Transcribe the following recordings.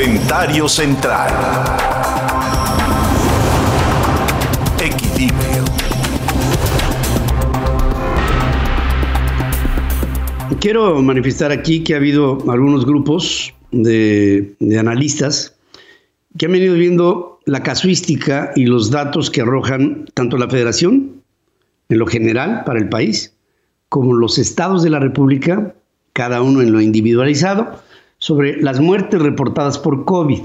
Comentario central. Equilibrio. Quiero manifestar aquí que ha habido algunos grupos de, de analistas que han venido viendo la casuística y los datos que arrojan tanto la federación, en lo general para el país, como los estados de la República, cada uno en lo individualizado, sobre las muertes reportadas por COVID.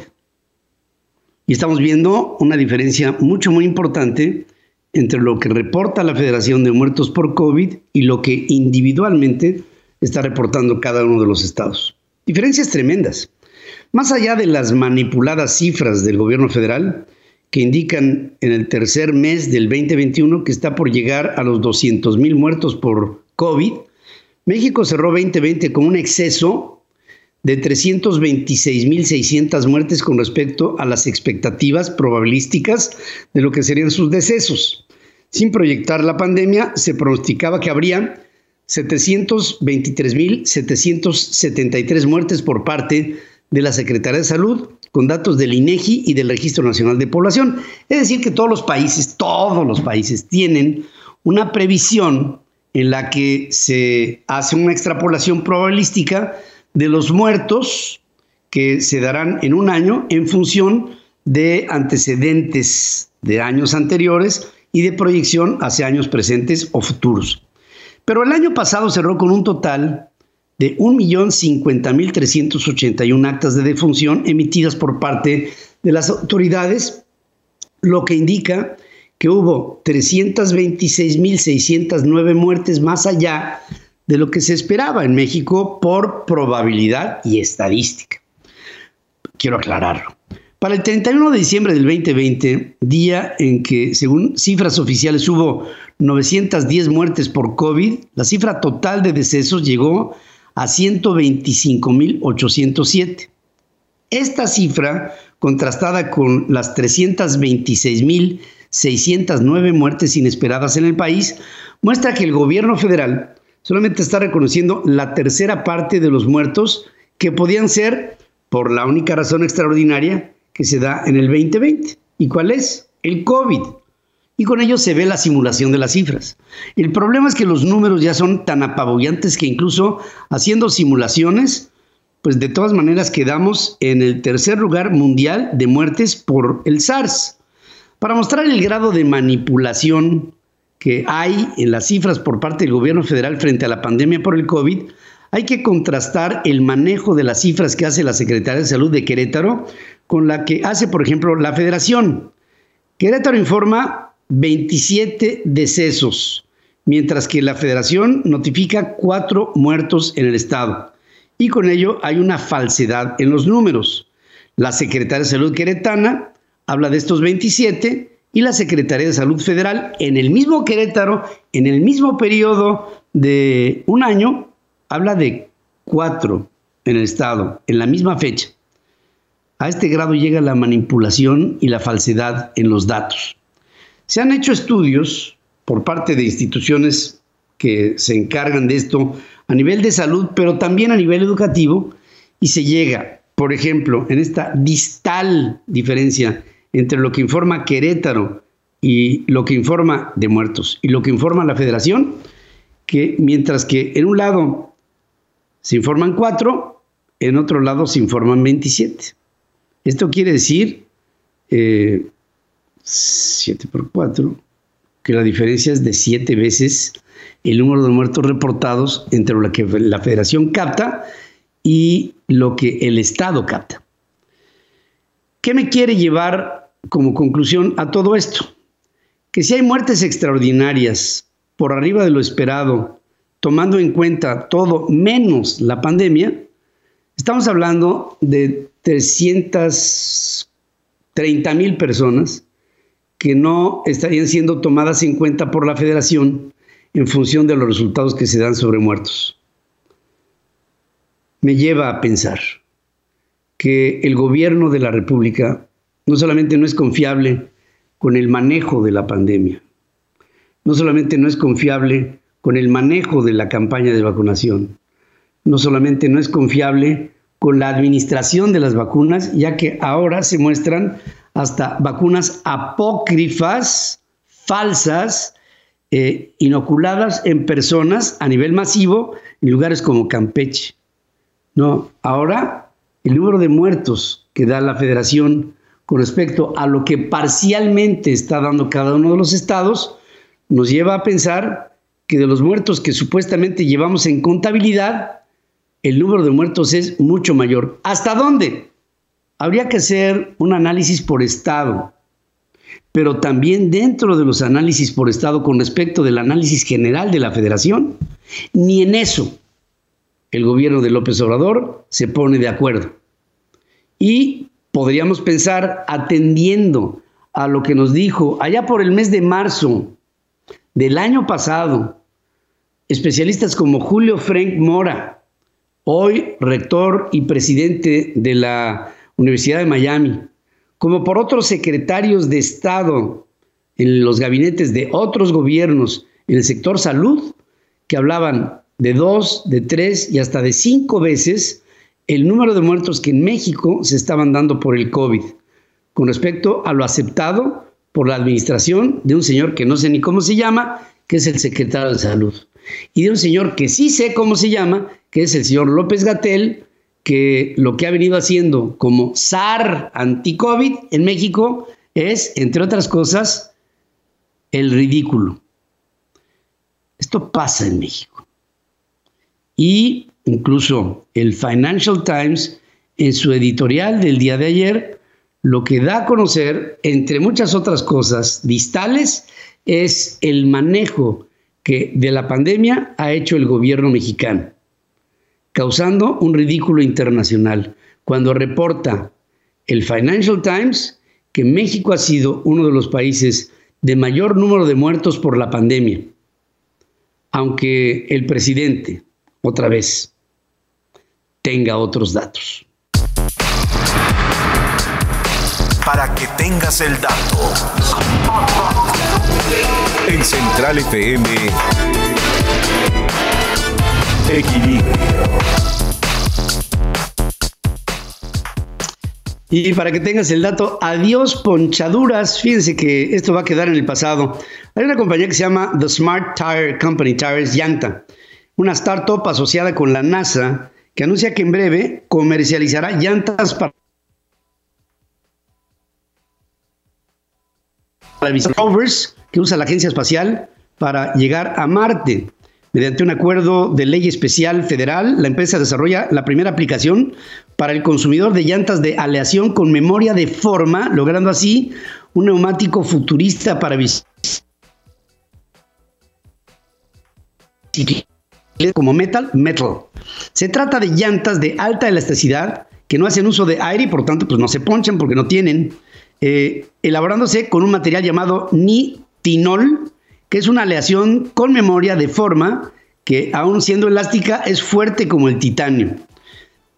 Y estamos viendo una diferencia mucho, muy importante entre lo que reporta la Federación de Muertos por COVID y lo que individualmente está reportando cada uno de los estados. Diferencias tremendas. Más allá de las manipuladas cifras del gobierno federal, que indican en el tercer mes del 2021 que está por llegar a los 200 mil muertos por COVID, México cerró 2020 con un exceso de 326.600 muertes con respecto a las expectativas probabilísticas de lo que serían sus decesos. Sin proyectar la pandemia, se pronosticaba que habría 723.773 muertes por parte de la Secretaría de Salud, con datos del INEGI y del Registro Nacional de Población. Es decir, que todos los países, todos los países tienen una previsión en la que se hace una extrapolación probabilística de los muertos que se darán en un año en función de antecedentes de años anteriores y de proyección hacia años presentes o futuros. Pero el año pasado cerró con un total de 1.050.381 actas de defunción emitidas por parte de las autoridades, lo que indica que hubo 326.609 muertes más allá de lo que se esperaba en México por probabilidad y estadística. Quiero aclararlo. Para el 31 de diciembre del 2020, día en que, según cifras oficiales, hubo 910 muertes por COVID, la cifra total de decesos llegó a 125.807. Esta cifra, contrastada con las 326.609 muertes inesperadas en el país, muestra que el gobierno federal solamente está reconociendo la tercera parte de los muertos que podían ser por la única razón extraordinaria que se da en el 2020. ¿Y cuál es? El COVID. Y con ello se ve la simulación de las cifras. El problema es que los números ya son tan apabullantes que incluso haciendo simulaciones, pues de todas maneras quedamos en el tercer lugar mundial de muertes por el SARS. Para mostrar el grado de manipulación que hay en las cifras por parte del gobierno federal frente a la pandemia por el COVID, hay que contrastar el manejo de las cifras que hace la Secretaría de Salud de Querétaro con la que hace, por ejemplo, la Federación. Querétaro informa 27 decesos, mientras que la Federación notifica cuatro muertos en el estado. Y con ello hay una falsedad en los números. La Secretaría de Salud queretana habla de estos 27 y la Secretaría de Salud Federal en el mismo Querétaro, en el mismo periodo de un año, habla de cuatro en el Estado, en la misma fecha. A este grado llega la manipulación y la falsedad en los datos. Se han hecho estudios por parte de instituciones que se encargan de esto a nivel de salud, pero también a nivel educativo, y se llega, por ejemplo, en esta distal diferencia entre lo que informa Querétaro y lo que informa de muertos y lo que informa la federación, que mientras que en un lado se informan cuatro, en otro lado se informan 27. Esto quiere decir eh, 7 por 4, que la diferencia es de 7 veces el número de muertos reportados entre lo que la federación capta y lo que el Estado capta. ¿Qué me quiere llevar como conclusión a todo esto, que si hay muertes extraordinarias por arriba de lo esperado, tomando en cuenta todo menos la pandemia, estamos hablando de 330 mil personas que no estarían siendo tomadas en cuenta por la federación en función de los resultados que se dan sobre muertos. Me lleva a pensar que el gobierno de la República no solamente no es confiable con el manejo de la pandemia, no solamente no es confiable con el manejo de la campaña de vacunación, no solamente no es confiable con la administración de las vacunas, ya que ahora se muestran hasta vacunas apócrifas, falsas, eh, inoculadas en personas a nivel masivo en lugares como Campeche. No, ahora el número de muertos que da la federación con respecto a lo que parcialmente está dando cada uno de los estados nos lleva a pensar que de los muertos que supuestamente llevamos en contabilidad, el número de muertos es mucho mayor. ¿Hasta dónde? Habría que hacer un análisis por estado, pero también dentro de los análisis por estado con respecto del análisis general de la federación, ni en eso el gobierno de López Obrador se pone de acuerdo. Y podríamos pensar, atendiendo a lo que nos dijo allá por el mes de marzo del año pasado, especialistas como Julio Frank Mora, hoy rector y presidente de la Universidad de Miami, como por otros secretarios de Estado en los gabinetes de otros gobiernos en el sector salud, que hablaban de dos, de tres y hasta de cinco veces el número de muertos que en México se estaban dando por el COVID, con respecto a lo aceptado por la administración de un señor que no sé ni cómo se llama, que es el secretario de Salud, y de un señor que sí sé cómo se llama, que es el señor López Gatel, que lo que ha venido haciendo como SAR anti-COVID en México es, entre otras cosas, el ridículo. Esto pasa en México. Y incluso el Financial Times, en su editorial del día de ayer, lo que da a conocer, entre muchas otras cosas distales, es el manejo que de la pandemia ha hecho el gobierno mexicano causando un ridículo internacional. Cuando reporta el Financial Times que México ha sido uno de los países de mayor número de muertos por la pandemia, aunque el presidente, otra vez, tenga otros datos. Para que tengas el dato. En Central FM Equilibrio. Y para que tengas el dato, adiós ponchaduras. Fíjense que esto va a quedar en el pasado. Hay una compañía que se llama The Smart Tire Company, Tires Llanta, una startup asociada con la NASA que anuncia que en breve comercializará llantas para rovers que usa la agencia espacial para llegar a Marte. Mediante un acuerdo de ley especial federal, la empresa desarrolla la primera aplicación para el consumidor de llantas de aleación con memoria de forma, logrando así un neumático futurista para como metal, metal. Se trata de llantas de alta elasticidad que no hacen uso de aire y por tanto pues no se ponchan porque no tienen, eh, elaborándose con un material llamado nitinol, que es una aleación con memoria de forma que, aun siendo elástica, es fuerte como el titanio.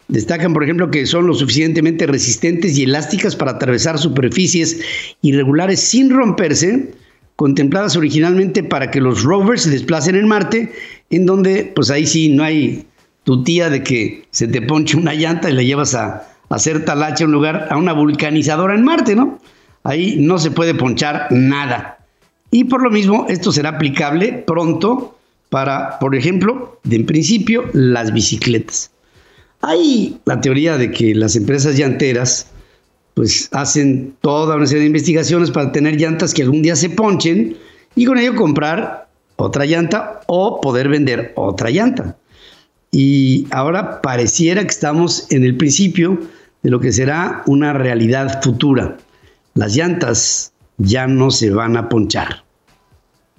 Destacan, por ejemplo, que son lo suficientemente resistentes y elásticas para atravesar superficies irregulares sin romperse, contempladas originalmente para que los rovers se desplacen en Marte, en donde, pues ahí sí, no hay tu tía de que se te ponche una llanta y la llevas a, hacer talache a un lugar, a una vulcanizadora en Marte, ¿no? Ahí no se puede ponchar nada. Y por lo mismo, esto será aplicable pronto para, por ejemplo, de en principio, las bicicletas. Hay la teoría de que las empresas llanteras pues hacen toda una serie de investigaciones para tener llantas que algún día se ponchen y con ello comprar otra llanta o poder vender otra llanta. Y ahora pareciera que estamos en el principio de lo que será una realidad futura. Las llantas ya no se van a ponchar,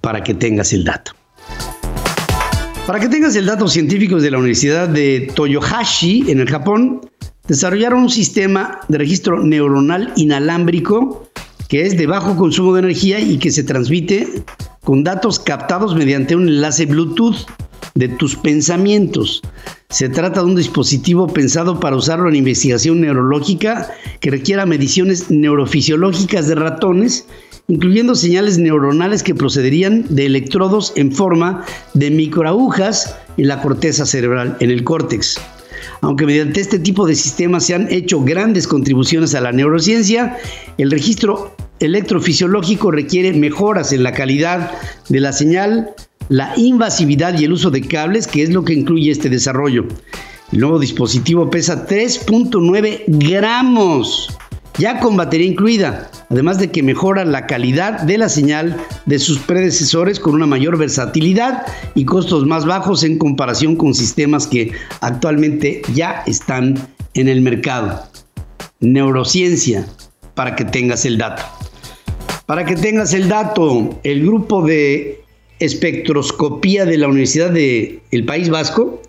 para que tengas el dato. Para que tengas el dato, científicos de la Universidad de Toyohashi, en el Japón, desarrollaron un sistema de registro neuronal inalámbrico que es de bajo consumo de energía y que se transmite con datos captados mediante un enlace Bluetooth de tus pensamientos. Se trata de un dispositivo pensado para usarlo en investigación neurológica que requiera mediciones neurofisiológicas de ratones, incluyendo señales neuronales que procederían de electrodos en forma de microagujas en la corteza cerebral, en el córtex. Aunque mediante este tipo de sistemas se han hecho grandes contribuciones a la neurociencia, el registro electrofisiológico requiere mejoras en la calidad de la señal, la invasividad y el uso de cables, que es lo que incluye este desarrollo. El nuevo dispositivo pesa 3.9 gramos, ya con batería incluida, además de que mejora la calidad de la señal de sus predecesores con una mayor versatilidad y costos más bajos en comparación con sistemas que actualmente ya están en el mercado. Neurociencia, para que tengas el dato. Para que tengas el dato, el grupo de espectroscopía de la Universidad del País Vasco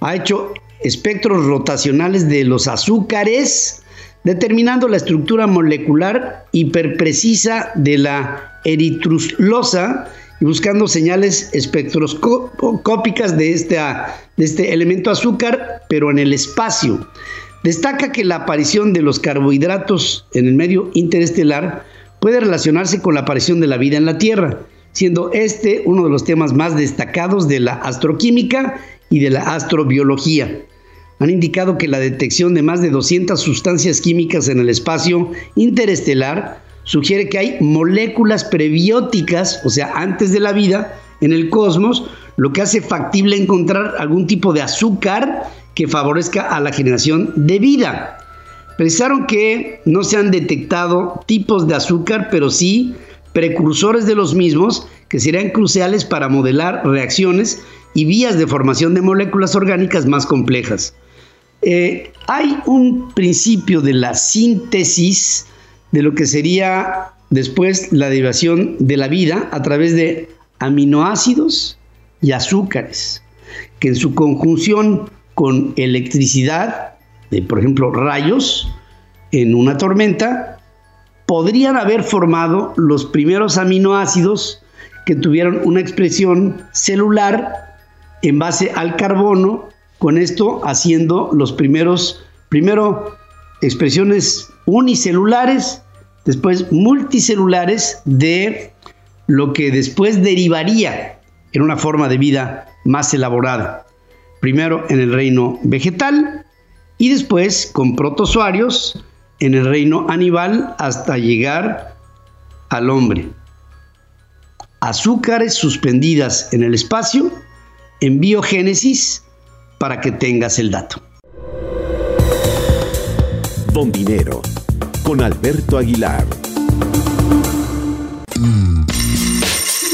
ha hecho espectros rotacionales de los azúcares, determinando la estructura molecular hiperprecisa de la eritruslosa y buscando señales espectroscópicas de, de este elemento azúcar, pero en el espacio. Destaca que la aparición de los carbohidratos en el medio interestelar puede relacionarse con la aparición de la vida en la Tierra, siendo este uno de los temas más destacados de la astroquímica y de la astrobiología. Han indicado que la detección de más de 200 sustancias químicas en el espacio interestelar sugiere que hay moléculas prebióticas, o sea, antes de la vida, en el cosmos, lo que hace factible encontrar algún tipo de azúcar que favorezca a la generación de vida. Precisaron que no se han detectado tipos de azúcar, pero sí precursores de los mismos que serían cruciales para modelar reacciones y vías de formación de moléculas orgánicas más complejas. Eh, hay un principio de la síntesis de lo que sería después la derivación de la vida a través de aminoácidos y azúcares, que en su conjunción con electricidad, de por ejemplo rayos, en una tormenta, podrían haber formado los primeros aminoácidos que tuvieron una expresión celular en base al carbono, con esto haciendo los primeros, primero expresiones unicelulares, después multicelulares de lo que después derivaría en una forma de vida más elaborada. Primero en el reino vegetal y después con protozoarios en el reino animal hasta llegar al hombre. Azúcares suspendidas en el espacio en biogénesis para que tengas el dato. Bombinero con Alberto Aguilar.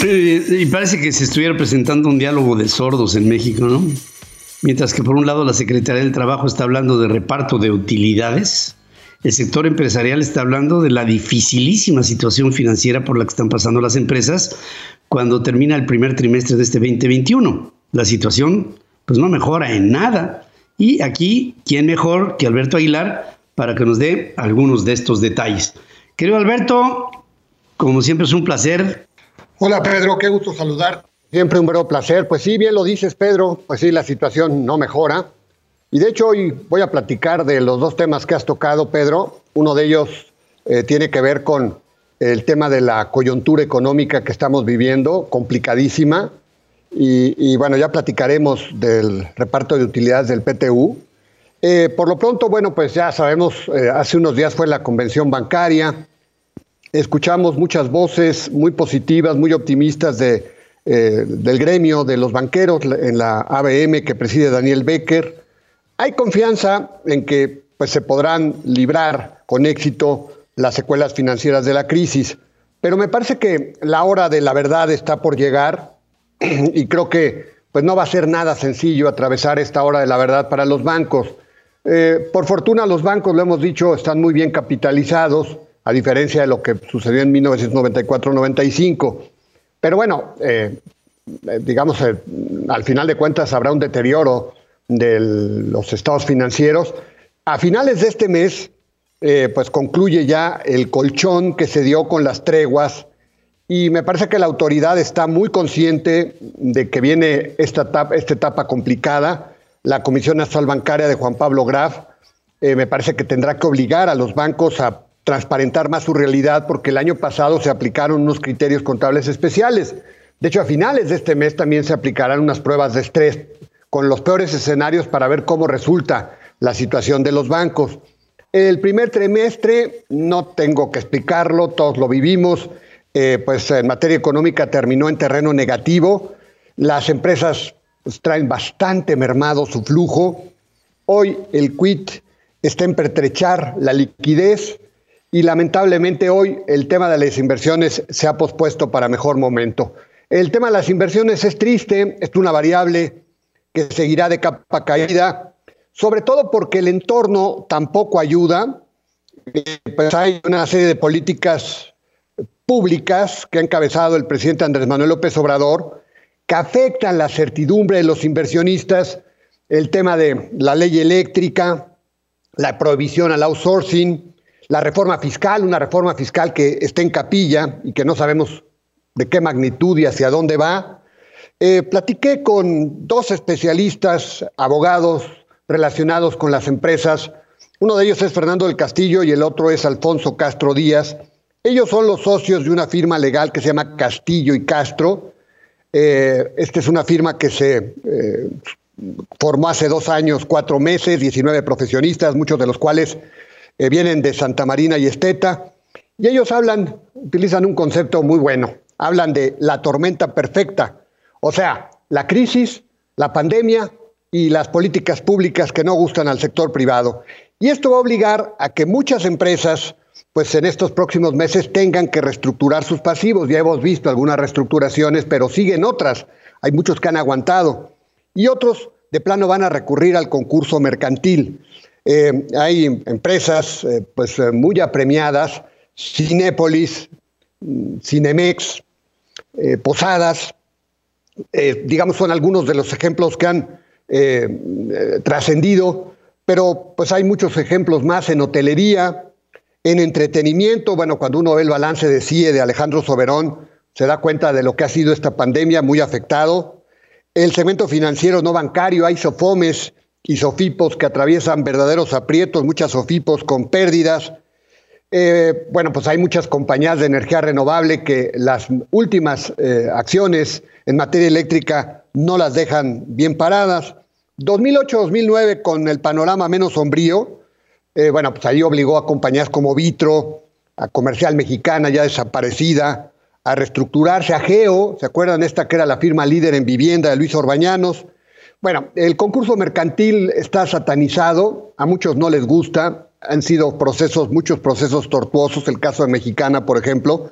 Y parece que se estuviera presentando un diálogo de sordos en México, ¿no? Mientras que por un lado la Secretaría del Trabajo está hablando de reparto de utilidades, el sector empresarial está hablando de la dificilísima situación financiera por la que están pasando las empresas cuando termina el primer trimestre de este 2021. La situación pues no mejora en nada. Y aquí, ¿quién mejor que Alberto Aguilar para que nos dé algunos de estos detalles? Querido Alberto, como siempre es un placer. Hola Pedro, qué gusto saludar. Siempre un verdadero placer. Pues sí, bien lo dices Pedro, pues sí, la situación no mejora. Y de hecho hoy voy a platicar de los dos temas que has tocado, Pedro. Uno de ellos eh, tiene que ver con el tema de la coyuntura económica que estamos viviendo, complicadísima. Y, bueno, ya platicaremos del reparto de utilidades del PTU. Eh, por lo pronto, bueno, pues ya sabemos, eh, hace unos días fue la convención bancaria. Escuchamos muchas voces muy positivas, muy optimistas de, del gremio de los banqueros en la ABM que preside Daniel Becker. Hay confianza en que pues, se podrán librar con éxito las secuelas financieras de la crisis, pero me parece que la hora de la verdad está por llegar y creo que pues, no va a ser nada sencillo atravesar esta hora de la verdad para los bancos. Eh, por fortuna los bancos, lo hemos dicho, están muy bien capitalizados, a diferencia de lo que sucedió en 1994-95. Pero bueno, eh, eh, digamos, al final de cuentas habrá un deterioro de los estados financieros. A finales de este mes, eh, pues concluye ya el colchón que se dio con las treguas y me parece que la autoridad está muy consciente de que viene esta etapa, esta etapa complicada. La Comisión Nacional Bancaria de Juan Pablo Graf eh, me parece que tendrá que obligar a los bancos a transparentar más su realidad porque el año pasado se aplicaron unos criterios contables especiales. De hecho, a finales de este mes también se aplicarán unas pruebas de estrés con los peores escenarios para ver cómo resulta la situación de los bancos. El primer trimestre, no tengo que explicarlo, todos lo vivimos, eh, pues en materia económica terminó en terreno negativo. Las empresas pues, traen bastante mermado su flujo. Hoy el quit está en pertrechar la liquidez y lamentablemente hoy el tema de las inversiones se ha pospuesto para mejor momento. El tema de las inversiones es triste, es una variable que seguirá de capa caída sobre todo porque el entorno tampoco ayuda. Eh, pues hay una serie de políticas públicas que ha encabezado el presidente Andrés Manuel López Obrador que afectan la certidumbre de los inversionistas, el tema de la ley eléctrica, la prohibición al outsourcing, la reforma fiscal, una reforma fiscal que está en capilla y que no sabemos de qué magnitud y hacia dónde va. Eh, platiqué con dos especialistas, abogados, relacionados con las empresas. Uno de ellos es Fernando del Castillo y el otro es Alfonso Castro Díaz. Ellos son los socios de una firma legal que se llama Castillo y Castro. Eh, esta es una firma que se eh, formó hace dos años, cuatro meses, 19 profesionistas, muchos de los cuales eh, vienen de Santa Marina y Esteta. Y ellos hablan, utilizan un concepto muy bueno. Hablan de la tormenta perfecta. O sea, la crisis, la pandemia y las políticas públicas que no gustan al sector privado. Y esto va a obligar a que muchas empresas, pues en estos próximos meses tengan que reestructurar sus pasivos. Ya hemos visto algunas reestructuraciones, pero siguen otras. Hay muchos que han aguantado. Y otros de plano van a recurrir al concurso mercantil. Eh, hay empresas eh, pues eh, muy apremiadas, Cinépolis, mm, Cinemex, Posadas, digamos son algunos de los ejemplos que han trascendido, pero pues hay muchos ejemplos más en hotelería, en entretenimiento. Bueno, cuando uno ve el balance de CIE de Alejandro Soberón, se da cuenta de lo que ha sido esta pandemia, muy afectado. El segmento financiero no bancario, hay sofomes y sofipos que atraviesan verdaderos aprietos, muchas sofipos con pérdidas. Eh, bueno, pues hay muchas compañías de energía renovable que las últimas eh, acciones en materia eléctrica no las dejan bien paradas. 2008-2009, con el panorama menos sombrío, eh, bueno, pues ahí obligó a compañías como Vitro, a Comercial Mexicana ya desaparecida, a reestructurarse, a Geo, ¿se acuerdan esta que era la firma líder en vivienda de Luis Orbañanos? Bueno, el concurso mercantil está satanizado, a muchos no les gusta, han sido procesos, muchos procesos tortuosos, el caso de Mexicana, por ejemplo,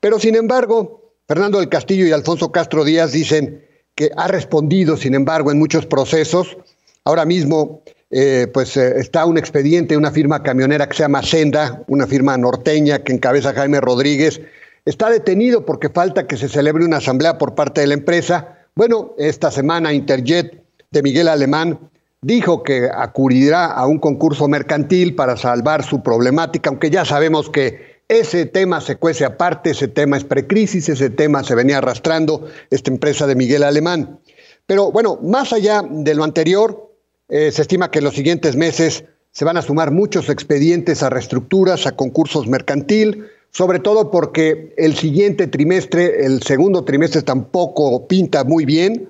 pero sin embargo, Fernando del Castillo y Alfonso Castro Díaz dicen, que ha respondido, sin embargo, en muchos procesos. Ahora mismo, eh, pues eh, está un expediente, una firma camionera que se llama Senda, una firma norteña que encabeza Jaime Rodríguez. Está detenido porque falta que se celebre una asamblea por parte de la empresa. Bueno, esta semana Interjet de Miguel Alemán dijo que acudirá a un concurso mercantil para salvar su problemática, aunque ya sabemos que ese tema se cuece aparte, ese tema es precrisis, ese tema se venía arrastrando esta empresa de Miguel Alemán. Pero bueno, más allá de lo anterior, eh, se estima que en los siguientes meses se van a sumar muchos expedientes a reestructuras, a concursos mercantil, sobre todo porque el siguiente trimestre, el segundo trimestre tampoco pinta muy bien.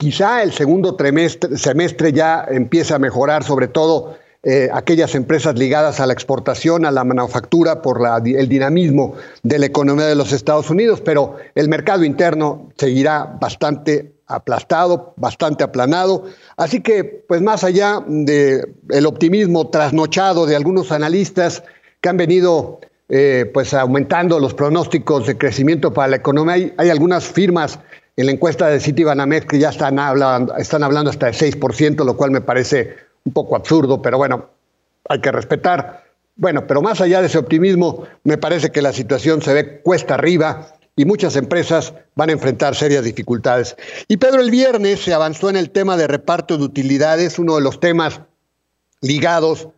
Quizá el segundo trimestre, semestre ya empieza a mejorar, sobre todo eh, aquellas empresas ligadas a la exportación, a la manufactura, por el dinamismo de la economía de los Estados Unidos, pero el mercado interno seguirá bastante aplastado, bastante aplanado. Así que, pues más allá del optimismo trasnochado de algunos analistas que han venido eh, pues aumentando los pronósticos de crecimiento para la economía, hay algunas firmas en la encuesta de Citibanamex que ya están hablando, están hablando hasta de 6%, lo cual me parece un poco absurdo, pero bueno, hay que respetar. Bueno, pero más allá de ese optimismo, me parece que la situación se ve cuesta arriba y muchas empresas van a enfrentar serias dificultades. Y Pedro, el viernes se avanzó en el tema de reparto de utilidades, uno de los temas ligados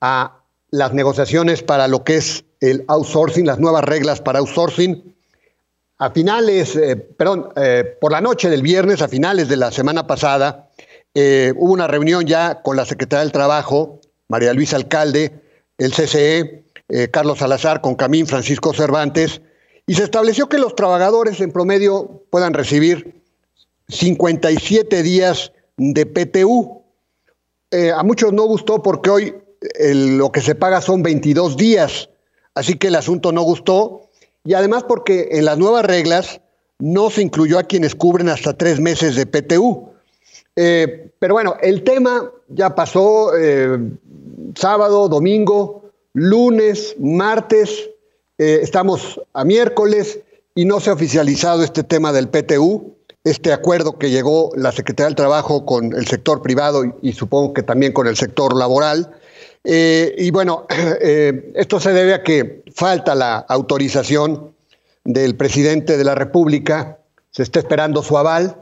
a las negociaciones para lo que es el outsourcing, las nuevas reglas para outsourcing. A finales, eh, perdón, eh, por la noche del viernes, a finales de la semana pasada, eh, hubo una reunión ya con la Secretaría del Trabajo, María Luisa Alcalde, el CCE, eh, Carlos Salazar, con Camín, Francisco Cervantes, y se estableció que los trabajadores en promedio puedan recibir 57 días de PTU. Eh, a muchos no gustó porque hoy lo que se paga son 22 días, así que el asunto no gustó. Y además porque en las nuevas reglas no se incluyó a quienes cubren hasta tres meses de PTU. Eh, pero bueno, el tema ya pasó eh, sábado, domingo, lunes, martes, eh, estamos a miércoles y no se ha oficializado este tema del PTU, este acuerdo que llegó la Secretaría del Trabajo con el sector privado y, supongo que también con el sector laboral. Y bueno, esto se debe a que falta la autorización del presidente de la República, se está esperando su aval,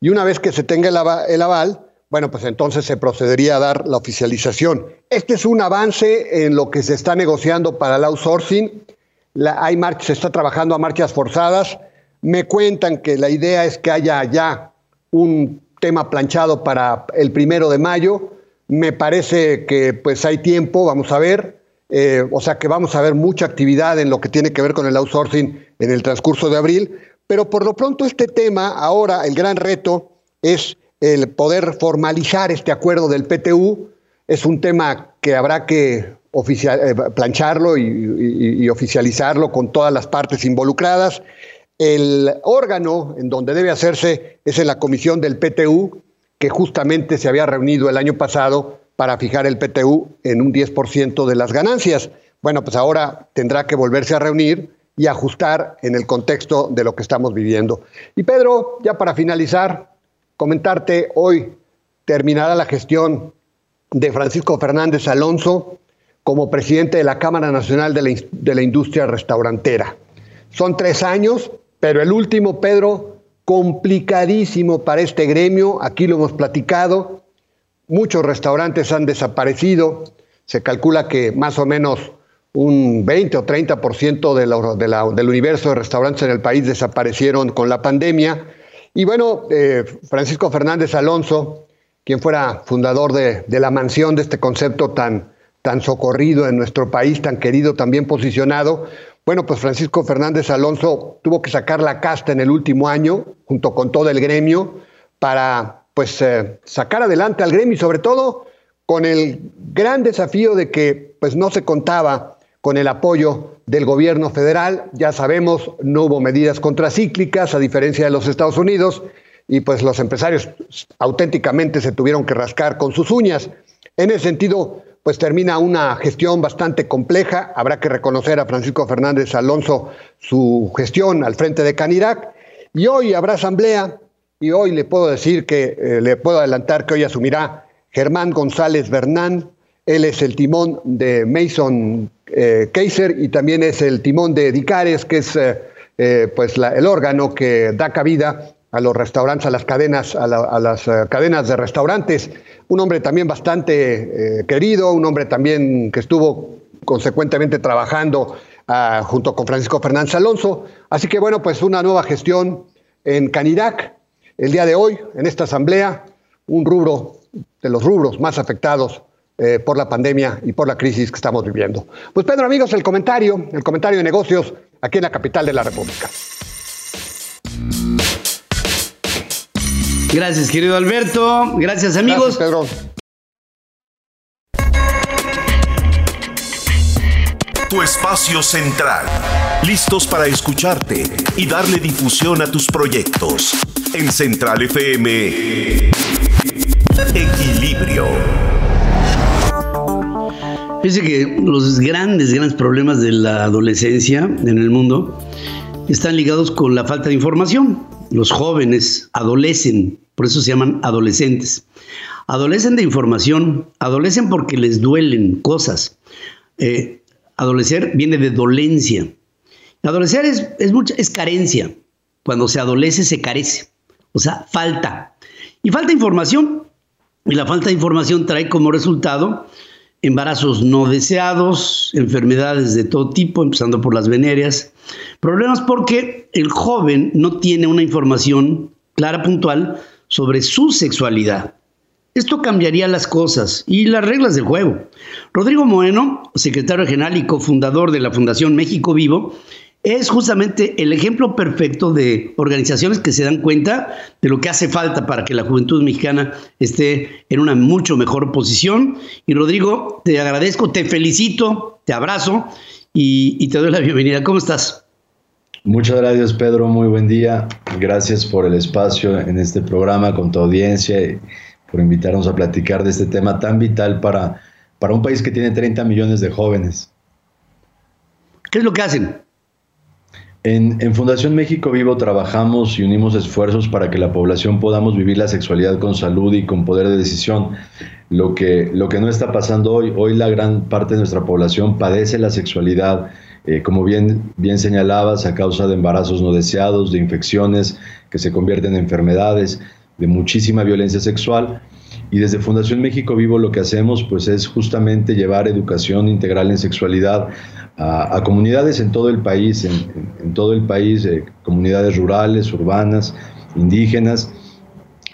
y una vez que se tenga el aval, bueno, pues entonces se procedería a dar la oficialización. Este es un avance en lo que se está negociando para el outsourcing. La, hay se está trabajando a marchas forzadas. Me cuentan que la idea es que haya ya un tema planchado para el primero de mayo. Me parece que pues hay tiempo, vamos a ver. Eh, o sea que vamos a ver mucha actividad en lo que tiene que ver con el outsourcing en el transcurso de abril, pero por lo pronto este tema, ahora el gran reto es el poder formalizar este acuerdo del PTU, es un tema que habrá que eh, plancharlo y, oficializarlo con todas las partes involucradas. El órgano en donde debe hacerse es en la comisión del PTU, que justamente se había reunido el año pasado para fijar el PTU en un 10% de las ganancias. Bueno, pues ahora tendrá que volverse a reunir y ajustar en el contexto de lo que estamos viviendo. Y Pedro, ya para finalizar, comentarte, hoy terminará la gestión de Francisco Fernández Alonso como presidente de la Cámara Nacional de la, Industria Restaurantera. Son tres años, pero el último, Pedro, complicadísimo para este gremio, aquí lo hemos platicado, Muchos restaurantes han desaparecido. Se calcula que más o menos un 20 o 30% de del universo de restaurantes en el país desaparecieron con la pandemia. Y bueno, eh, Francisco Fernández Alonso, quien fuera fundador de, la mansión de este concepto tan, tan socorrido en nuestro país, tan querido, tan bien posicionado, bueno, pues Francisco Fernández Alonso tuvo que sacar la casta en el último año, junto con todo el gremio, para pues eh, sacar adelante al gremio y sobre todo con el gran desafío de que pues no se contaba con el apoyo del gobierno federal. Ya sabemos, no hubo medidas contracíclicas a diferencia de los Estados Unidos y pues los empresarios auténticamente se tuvieron que rascar con sus uñas. En ese sentido, pues termina una gestión bastante compleja. Habrá que reconocer a Francisco Fernández Alonso su gestión al frente de Canirac. Y hoy habrá asamblea y hoy le puedo decir que, eh, le puedo adelantar que hoy asumirá Germán González Bernán. Él es el timón de Mason eh, Kaiser y también es el timón de Dicares, que es eh, pues el órgano que da cabida a los restaurantes, a las cadenas, a, las cadenas de restaurantes. Un hombre también bastante querido, un hombre también que estuvo consecuentemente trabajando ah, junto con Francisco Fernández Alonso. Así que bueno, pues una nueva gestión en Canirac, el día de hoy, en esta asamblea, un rubro de los rubros más afectados eh, por la pandemia y por la crisis que estamos viviendo. Pues Pedro, amigos, el comentario, el comentario de negocios aquí en la capital de la República. Gracias, querido Alberto. Gracias, amigos. Gracias, Pedro. Tu espacio central. Listos para escucharte y darle difusión a tus proyectos. En Central FM, Equilibrio. Fíjese que los grandes, grandes problemas de la adolescencia en el mundo están ligados con la falta de información. Los jóvenes adolecen, por eso se llaman adolescentes. Adolecen de información, adolecen porque les duelen cosas. Eh, adolecer viene de dolencia. Adolecer es, es, mucha, es carencia. Cuando se adolece, se carece. O sea, falta. Y falta información. Y la falta de información trae como resultado embarazos no deseados, enfermedades de todo tipo, empezando por las venéreas. Problemas porque el joven no tiene una información clara, puntual, sobre su sexualidad. Esto cambiaría las cosas y las reglas del juego. Rodrigo Moeno, secretario general y cofundador de la Fundación México Vivo, es justamente el ejemplo perfecto de organizaciones que se dan cuenta de lo que hace falta para que la juventud mexicana esté en una mucho mejor posición. Y Rodrigo, te agradezco, te felicito, te abrazo y, y te doy la bienvenida. ¿Cómo estás? Muchas gracias, Pedro. Muy buen día. Gracias por el espacio en este programa con tu audiencia y por invitarnos a platicar de este tema tan vital para, para un país que tiene 30 millones de jóvenes. ¿Qué es lo que hacen? En, Fundación México Vivo trabajamos y unimos esfuerzos para que la población podamos vivir la sexualidad con salud y con poder de decisión. Lo que, lo que no está pasando hoy, hoy la gran parte de nuestra población padece la sexualidad, eh, como bien, bien señalabas, a causa de embarazos no deseados, de infecciones que se convierten en enfermedades, de muchísima violencia sexual. Y desde Fundación México Vivo lo que hacemos pues es justamente llevar educación integral en sexualidad a, comunidades en todo el país, en, todo el país, eh, comunidades rurales, urbanas, indígenas,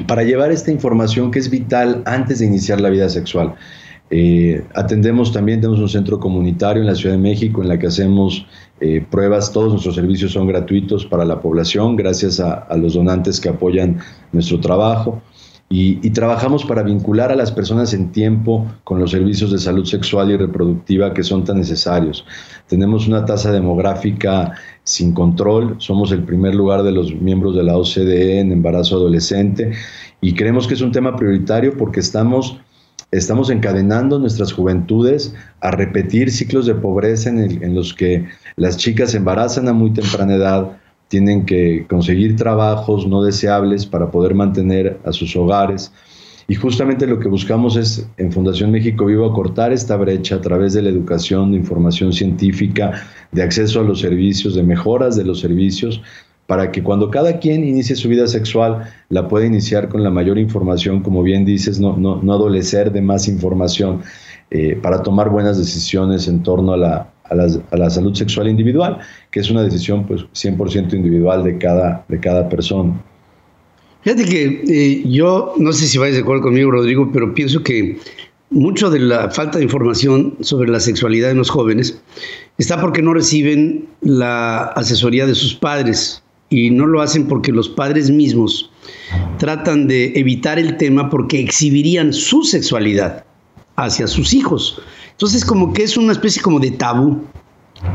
para llevar esta información que es vital antes de iniciar la vida sexual. Eh, atendemos también, tenemos un centro comunitario en la Ciudad de México en la que hacemos eh, pruebas, todos nuestros servicios son gratuitos para la población, gracias a los donantes que apoyan nuestro trabajo. Y, trabajamos para vincular a las personas en tiempo con los servicios de salud sexual y reproductiva que son tan necesarios. Tenemos una tasa demográfica sin control, somos el primer lugar de los miembros de la OCDE en embarazo adolescente y creemos que es un tema prioritario porque estamos, estamos encadenando nuestras juventudes a repetir ciclos de pobreza en, los que las chicas se embarazan a muy temprana edad, tienen que conseguir trabajos no deseables para poder mantener a sus hogares. Y justamente lo que buscamos es, en Fundación México Vivo, acortar esta brecha a través de la educación, de información científica, de acceso a los servicios, de mejoras de los servicios, para que cuando cada quien inicie su vida sexual la pueda iniciar con la mayor información, como bien dices, no, no, no adolecer de más información, eh, para tomar buenas decisiones en torno a la, a la, salud sexual individual, que es una decisión pues 100% individual de cada, de cada persona. Fíjate que eh, yo no sé si vais de acuerdo conmigo, Rodrigo, pero pienso que mucho de la falta de información sobre la sexualidad en los jóvenes está porque no reciben la asesoría de sus padres y no lo hacen porque los padres mismos tratan de evitar el tema porque exhibirían su sexualidad hacia sus hijos. Entonces como que es una especie como de tabú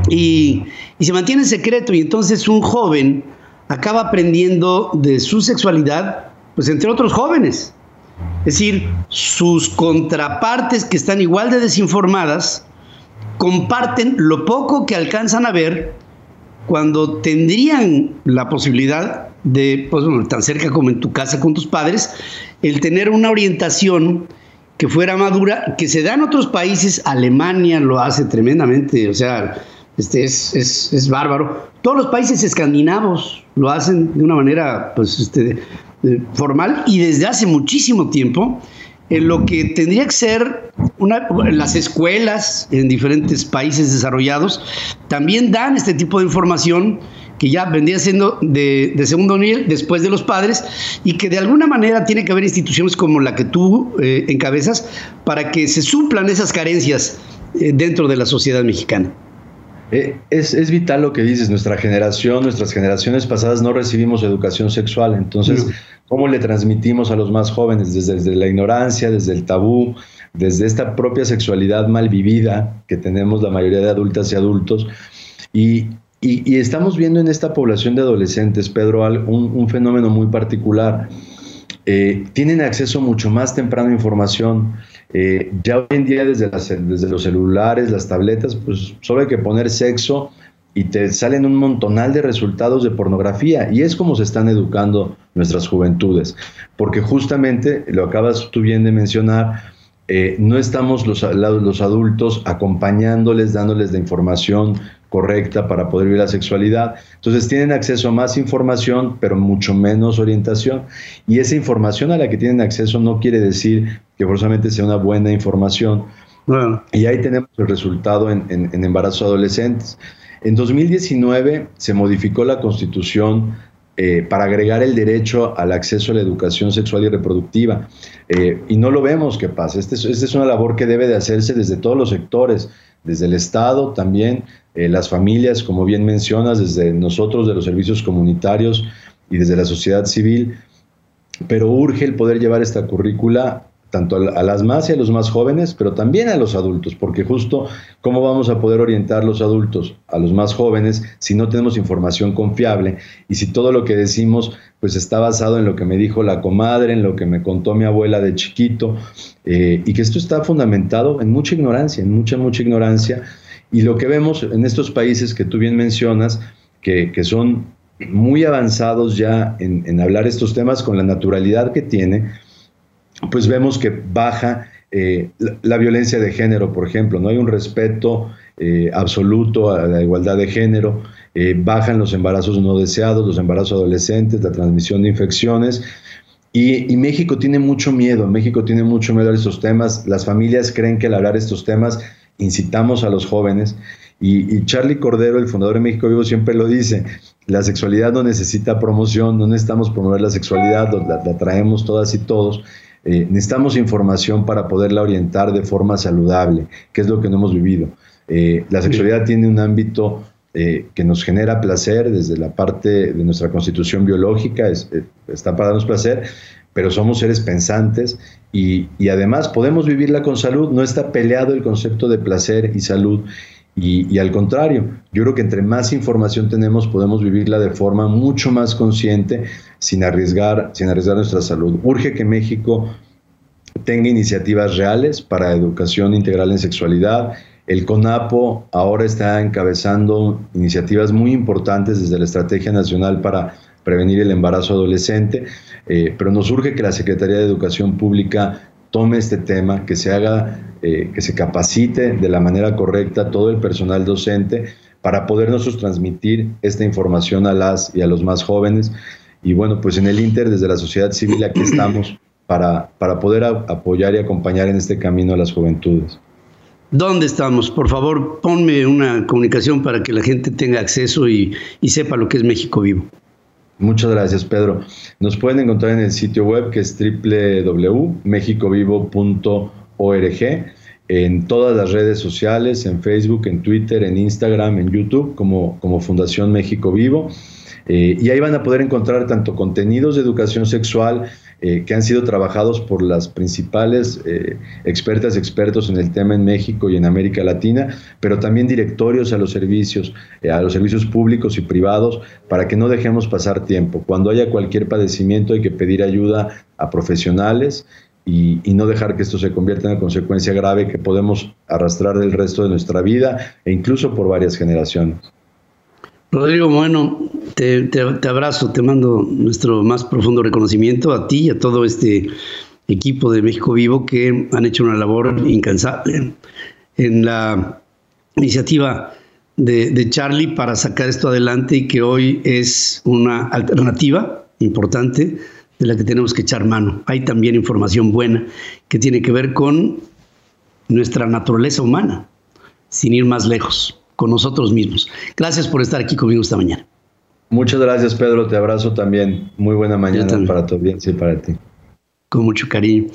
y, se mantiene en secreto y entonces un joven acaba aprendiendo de su sexualidad, pues entre otros jóvenes. Es decir, sus contrapartes que están igual de desinformadas comparten lo poco que alcanzan a ver cuando tendrían la posibilidad de, pues bueno, tan cerca como en tu casa con tus padres, el tener una orientación que fuera madura, que se da en otros países, Alemania lo hace tremendamente, o sea, este es, es, bárbaro. Todos los países escandinavos lo hacen de una manera pues, este, formal y desde hace muchísimo tiempo. En lo que tendría que ser una, las escuelas en diferentes países desarrollados también dan este tipo de información que ya vendría siendo de, segundo nivel después de los padres y que de alguna manera tiene que haber instituciones como la que tú eh, encabezas para que se suplan esas carencias eh, dentro de la sociedad mexicana. Eh, es, es, vital lo que dices, nuestra generación, nuestras generaciones pasadas no recibimos educación sexual, entonces, ¿cómo le transmitimos a los más jóvenes? Desde, desde, la ignorancia, desde el tabú, desde esta propia sexualidad mal vivida que tenemos la mayoría de adultas y adultos. Y, y, estamos viendo en esta población de adolescentes, Pedro, un, fenómeno muy particular. Eh, tienen acceso mucho más temprano a información. Eh, ya hoy en día desde, los celulares, las tabletas, pues solo hay que poner sexo y te salen un montonal de resultados de pornografía. Y es como se están educando nuestras juventudes. Porque justamente, lo acabas tú bien de mencionar, eh, no estamos los, los adultos acompañándoles, dándoles la información correcta para poder vivir la sexualidad. Entonces tienen acceso a más información, pero mucho menos orientación. Y esa información a la que tienen acceso no quiere decir que forzosamente sea una buena información. Y ahí tenemos el resultado en, en, embarazos adolescentes. En 2019 se modificó la constitución eh, para agregar el derecho al acceso a la educación sexual y reproductiva. Eh, y no lo vemos que pasa. Esta es, es, una labor que debe de hacerse desde todos los sectores, desde el Estado también, eh, las familias, como bien mencionas, desde nosotros, de los servicios comunitarios y desde la sociedad civil, pero urge el poder llevar esta currícula tanto a las más y a los más jóvenes, pero también a los adultos, porque justo cómo vamos a poder orientar los adultos a los más jóvenes si no tenemos información confiable y si todo lo que decimos pues está basado en lo que me dijo la comadre, en lo que me contó mi abuela de chiquito, eh, y que esto está fundamentado en mucha ignorancia, en mucha, mucha ignorancia. Y lo que vemos en estos países que tú bien mencionas, que, que son muy avanzados ya en, hablar estos temas con la naturalidad que tiene, pues vemos que baja eh, la, violencia de género, por ejemplo, no hay un respeto eh, absoluto a la igualdad de género, eh, bajan los embarazos no deseados, los embarazos adolescentes, la transmisión de infecciones. Y, México tiene mucho miedo, México tiene mucho miedo a estos temas, las familias creen que al hablar estos temas incitamos a los jóvenes. Y, Charlie Cordero, el fundador de México Vivo, siempre lo dice, la sexualidad no necesita promoción, no necesitamos promover la sexualidad, la traemos todas y todos, eh, necesitamos información para poderla orientar de forma saludable, que es lo que no hemos vivido. Eh, la sexualidad tiene un ámbito eh, que nos genera placer desde la parte de nuestra constitución biológica, está para darnos placer, pero somos seres pensantes y, además podemos vivirla con salud, no está peleado el concepto de placer y salud. Y, al contrario, yo creo que entre más información tenemos, podemos vivirla de forma mucho más consciente, sin arriesgar, sin arriesgar nuestra salud. Urge que México tenga iniciativas reales para educación integral en sexualidad. El CONAPO ahora está encabezando iniciativas muy importantes desde la Estrategia Nacional para prevenir el embarazo adolescente, eh, pero nos urge que la Secretaría de Educación Pública tome este tema, que se haga, eh, que se capacite de la manera correcta todo el personal docente para poder nosotros transmitir esta información a las y a los más jóvenes. Y bueno, pues en el Inter, desde la sociedad civil, aquí estamos para, para poder apoyar y acompañar en este camino a las juventudes. ¿Dónde estamos? Por favor, ponme una comunicación para que la gente tenga acceso y, y sepa lo que es México Vivo. Muchas gracias, Pedro. Nos pueden encontrar en el sitio web que es www.mexicovivo.org, en todas las redes sociales, en Facebook, en Twitter, en Instagram, en YouTube, como, como Fundación México Vivo. Eh, y ahí van a poder encontrar tanto contenidos de educación sexual eh, que han sido trabajados por las principales eh, expertas expertos en el tema en México y en América Latina, pero también directorios a los servicios, a los servicios públicos y privados, para que no dejemos pasar tiempo. Cuando haya cualquier padecimiento hay que pedir ayuda a profesionales y, y, no dejar que esto se convierta en una consecuencia grave que podemos arrastrar del resto de nuestra vida e incluso por varias generaciones. Rodrigo, bueno, te, abrazo, te mando nuestro más profundo reconocimiento a ti y a todo este equipo de México Vivo que han hecho una labor incansable en la iniciativa de, de, Charlie para sacar esto adelante y que hoy es una alternativa importante de la que tenemos que echar mano. Hay también información buena que tiene que ver con nuestra naturaleza humana, sin ir más lejos con nosotros mismos. Gracias por estar aquí conmigo esta mañana. Muchas gracias, Pedro. Te abrazo también. Muy buena mañana para tu audiencia y para ti. Con mucho cariño.